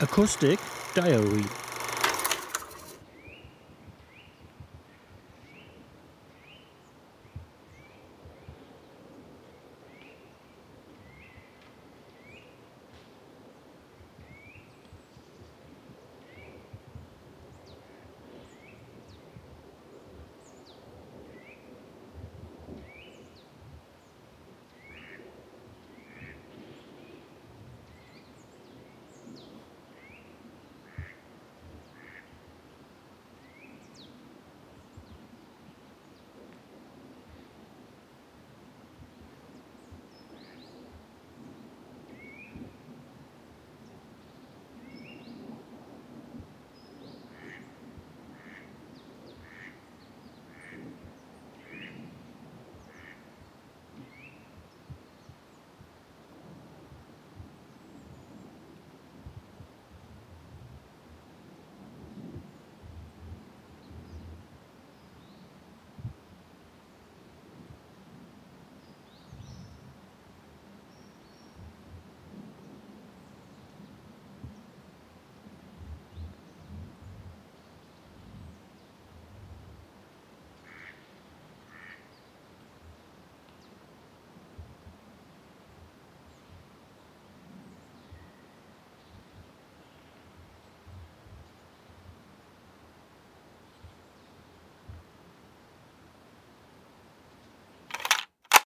Acoustic Diary.